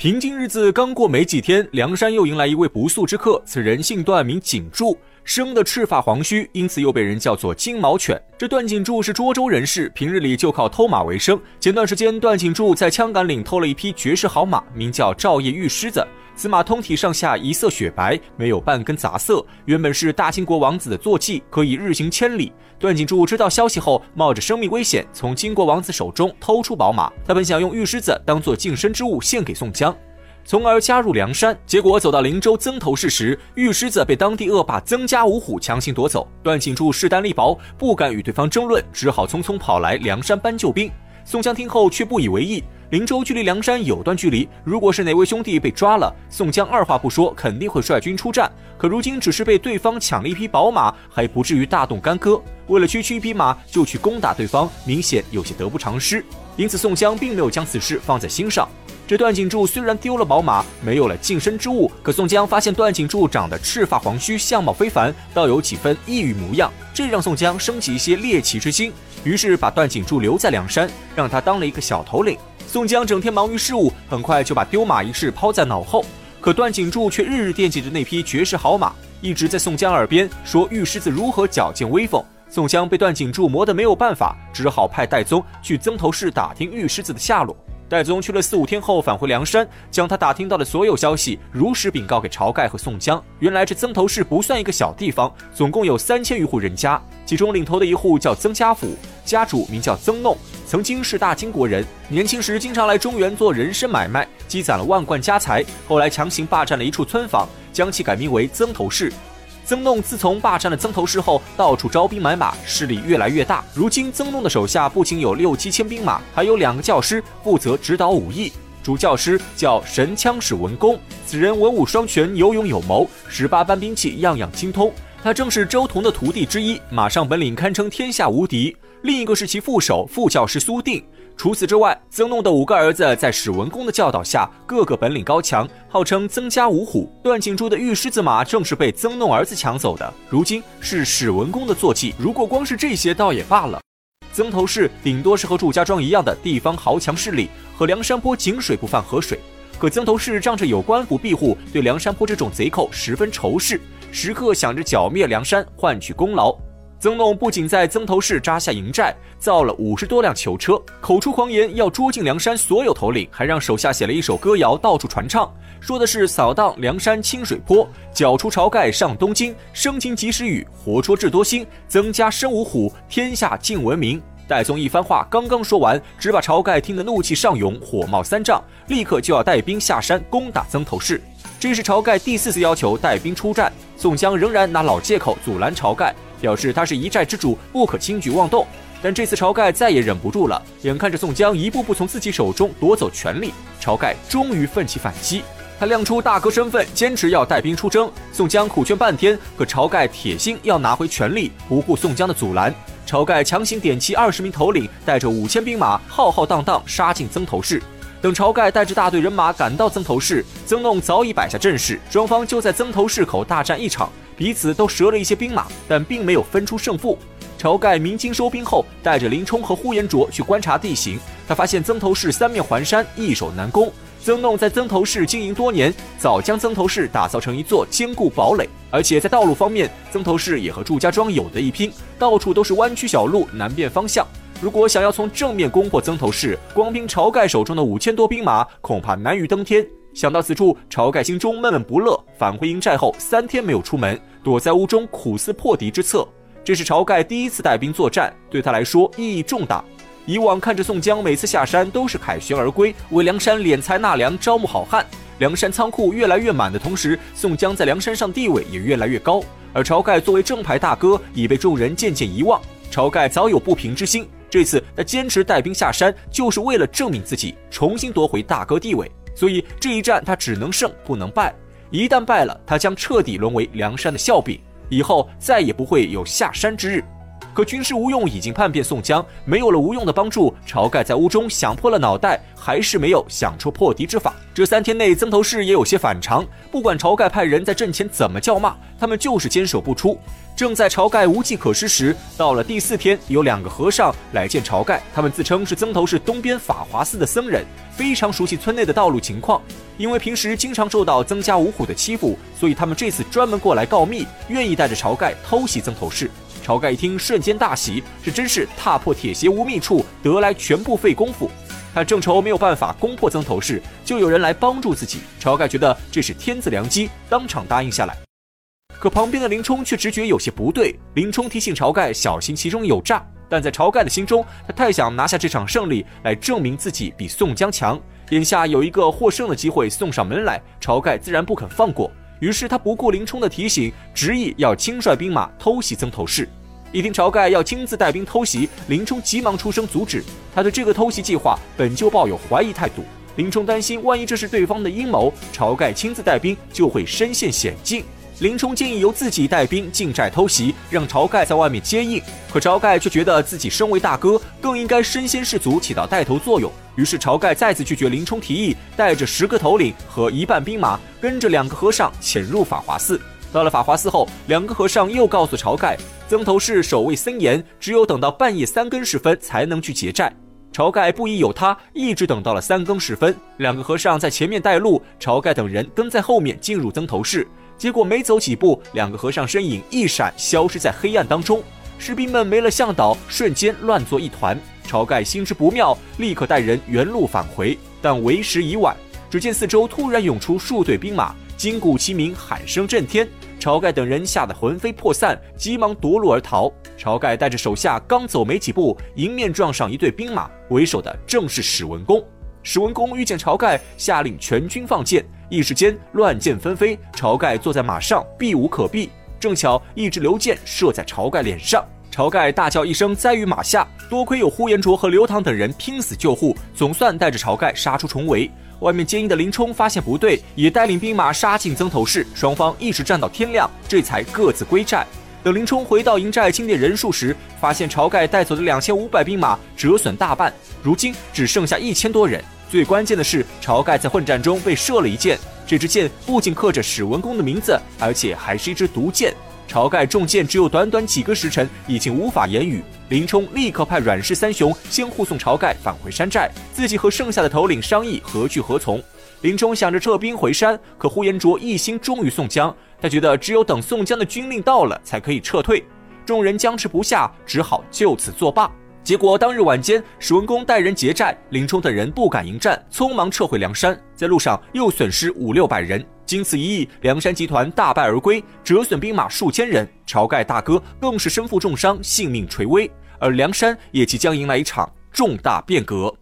平静日子刚过没几天，梁山又迎来一位不速之客。此人姓段，名景柱，生的赤发黄须，因此又被人叫做金毛犬。这段景柱是涿州人士，平日里就靠偷马为生。前段时间，段景柱在枪杆岭偷了一匹绝世好马，名叫赵夜玉狮子。此马通体上下一色雪白，没有半根杂色，原本是大清国王子的坐骑，可以日行千里。段景柱知道消息后，冒着生命危险从金国王子手中偷出宝马。他本想用玉狮子当做净身之物献给宋江，从而加入梁山。结果走到灵州曾头市时，玉狮子被当地恶霸曾家五虎强行夺走。段景柱势单力薄，不敢与对方争论，只好匆匆跑来梁山搬救兵。宋江听后却不以为意。林州距离梁山有段距离，如果是哪位兄弟被抓了，宋江二话不说，肯定会率军出战。可如今只是被对方抢了一匹宝马，还不至于大动干戈。为了区区一匹马就去攻打对方，明显有些得不偿失。因此，宋江并没有将此事放在心上。这段景柱虽然丢了宝马，没有了近身之物，可宋江发现段景柱长得赤发黄须，相貌非凡，倒有几分异域模样，这让宋江升起一些猎奇之心，于是把段景柱留在梁山，让他当了一个小头领。宋江整天忙于事务，很快就把丢马一事抛在脑后。可段景柱却日日惦记着那匹绝世好马，一直在宋江耳边说玉狮子如何矫健威风。宋江被段景柱磨得没有办法，只好派戴宗去曾头市打听玉狮子的下落。戴宗去了四五天后返回梁山，将他打听到的所有消息如实禀告给晁盖和宋江。原来这曾头市不算一个小地方，总共有三千余户人家，其中领头的一户叫曾家府，家主名叫曾弄，曾经是大金国人，年轻时经常来中原做人参买卖，积攒了万贯家财。后来强行霸占了一处村坊，将其改名为曾头市。曾弄自从霸占了曾头市后，到处招兵买马，势力越来越大。如今，曾弄的手下不仅有六七千兵马，还有两个教师负责指导武艺。主教师叫神枪使文公，此人文武双全，有勇有谋，十八般兵器样样精通。他正是周同的徒弟之一，马上本领堪称天下无敌。另一个是其副手副教师苏定。除此之外，曾弄的五个儿子在史文恭的教导下，个个本领高强，号称曾家五虎。段景柱的玉狮子马正是被曾弄儿子抢走的，如今是史文恭的坐骑。如果光是这些，倒也罢了。曾头市顶多是和祝家庄一样的地方豪强势力，和梁山泊井水不犯河水。可曾头市仗着有官府庇护，对梁山泊这种贼寇十分仇视，时刻想着剿灭梁山，换取功劳。曾弄不仅在曾头市扎下营寨，造了五十多辆囚车，口出狂言要捉尽梁山所有头领，还让手下写了一首歌谣到处传唱，说的是扫荡梁山清水坡，剿除晁盖上东京，生擒及时雨，活捉智多星，增加身五虎，天下尽闻名。戴宗一番话刚刚说完，只把晁盖听得怒气上涌，火冒三丈，立刻就要带兵下山攻打曾头市。这是晁盖第四次要求带兵出战，宋江仍然拿老借口阻拦晁盖。表示他是一寨之主，不可轻举妄动。但这次晁盖再也忍不住了，眼看着宋江一步步从自己手中夺走权力，晁盖终于奋起反击。他亮出大哥身份，坚持要带兵出征。宋江苦劝半天，可晁盖铁心要拿回权力，不顾宋江的阻拦。晁盖强行点齐二十名头领，带着五千兵马，浩浩荡荡杀进曾头市。等晁盖带着大队人马赶到曾头市，曾弄早已摆下阵势，双方就在曾头市口大战一场。彼此都折了一些兵马，但并没有分出胜负。晁盖鸣金收兵后，带着林冲和呼延灼去观察地形。他发现曾头市三面环山，易守难攻。曾弄在曾头市经营多年，早将曾头市打造成一座坚固堡垒。而且在道路方面，曾头市也和祝家庄有的一拼，到处都是弯曲小路，难辨方向。如果想要从正面攻破曾头市，光凭晁盖手中的五千多兵马，恐怕难于登天。想到此处，晁盖心中闷闷不乐。返回营寨后，三天没有出门，躲在屋中苦思破敌之策。这是晁盖第一次带兵作战，对他来说意义重大。以往看着宋江每次下山都是凯旋而归，为梁山敛财纳粮，招募好汉，梁山仓库越来越满的同时，宋江在梁山上地位也越来越高。而晁盖作为正牌大哥，已被众人渐渐遗忘。晁盖早有不平之心，这次他坚持带兵下山，就是为了证明自己，重新夺回大哥地位。所以这一战他只能胜不能败，一旦败了，他将彻底沦为梁山的笑柄，以后再也不会有下山之日。可军师吴用已经叛变宋江，没有了吴用的帮助，晁盖在屋中想破了脑袋，还是没有想出破敌之法。这三天内，曾头市也有些反常，不管晁盖派人在阵前怎么叫骂，他们就是坚守不出。正在晁盖无计可施时，到了第四天，有两个和尚来见晁盖，他们自称是曾头市东边法华寺的僧人，非常熟悉村内的道路情况。因为平时经常受到曾家五虎的欺负，所以他们这次专门过来告密，愿意带着晁盖偷袭曾头市。晁盖一听，瞬间大喜，这真是踏破铁鞋无觅处，得来全不费功夫。他正愁没有办法攻破曾头市，就有人来帮助自己。晁盖觉得这是天赐良机，当场答应下来。可旁边的林冲却直觉有些不对。林冲提醒晁盖小心其中有诈，但在晁盖的心中，他太想拿下这场胜利，来证明自己比宋江强。眼下有一个获胜的机会送上门来，晁盖自然不肯放过。于是他不顾林冲的提醒，执意要亲率兵马偷袭曾头市。一听晁盖要亲自带兵偷袭，林冲急忙出声阻止。他对这个偷袭计划本就抱有怀疑态度。林冲担心，万一这是对方的阴谋，晁盖亲自带兵就会身陷险境。林冲建议由自己带兵进寨偷袭，让晁盖在外面接应。可晁盖却觉得自己身为大哥，更应该身先士卒，起到带头作用。于是晁盖再次拒绝林冲提议，带着十个头领和一半兵马，跟着两个和尚潜入法华寺。到了法华寺后，两个和尚又告诉晁盖，曾头市守卫森严，只有等到半夜三更时分才能去劫寨。晁盖不疑有他，一直等到了三更时分，两个和尚在前面带路，晁盖等人跟在后面进入曾头市。结果没走几步，两个和尚身影一闪，消失在黑暗当中。士兵们没了向导，瞬间乱作一团。晁盖心知不妙，立刻带人原路返回，但为时已晚。只见四周突然涌出数队兵马。金鼓齐鸣，喊声震天，晁盖等人吓得魂飞魄散，急忙夺路而逃。晁盖带着手下刚走没几步，迎面撞上一队兵马，为首的正是史文恭。史文恭遇见晁盖，下令全军放箭，一时间乱箭纷飞。晁盖坐在马上，避无可避，正巧一支流箭射在晁盖脸上，晁盖大叫一声，栽于马下。多亏有呼延灼和刘唐等人拼死救护，总算带着晁盖杀出重围。外面接应的林冲发现不对，也带领兵马杀进曾头市，双方一直战到天亮，这才各自归寨。等林冲回到营寨清点人数时，发现晁盖带走的两千五百兵马折损大半，如今只剩下一千多人。最关键的是，晁盖在混战中被射了一箭，这支箭不仅刻着史文恭的名字，而且还是一支毒箭。晁盖中箭只有短短几个时辰，已经无法言语。林冲立刻派阮氏三雄先护送晁盖返回山寨，自己和剩下的头领商议何去何从。林冲想着撤兵回山，可呼延灼一心忠于宋江，他觉得只有等宋江的军令到了，才可以撤退。众人僵持不下，只好就此作罢。结果当日晚间，史文恭带人劫寨，林冲等人不敢迎战，匆忙撤回梁山，在路上又损失五六百人。经此一役，梁山集团大败而归，折损兵马数千人。晁盖大哥更是身负重伤，性命垂危。而梁山也即将迎来一场重大变革。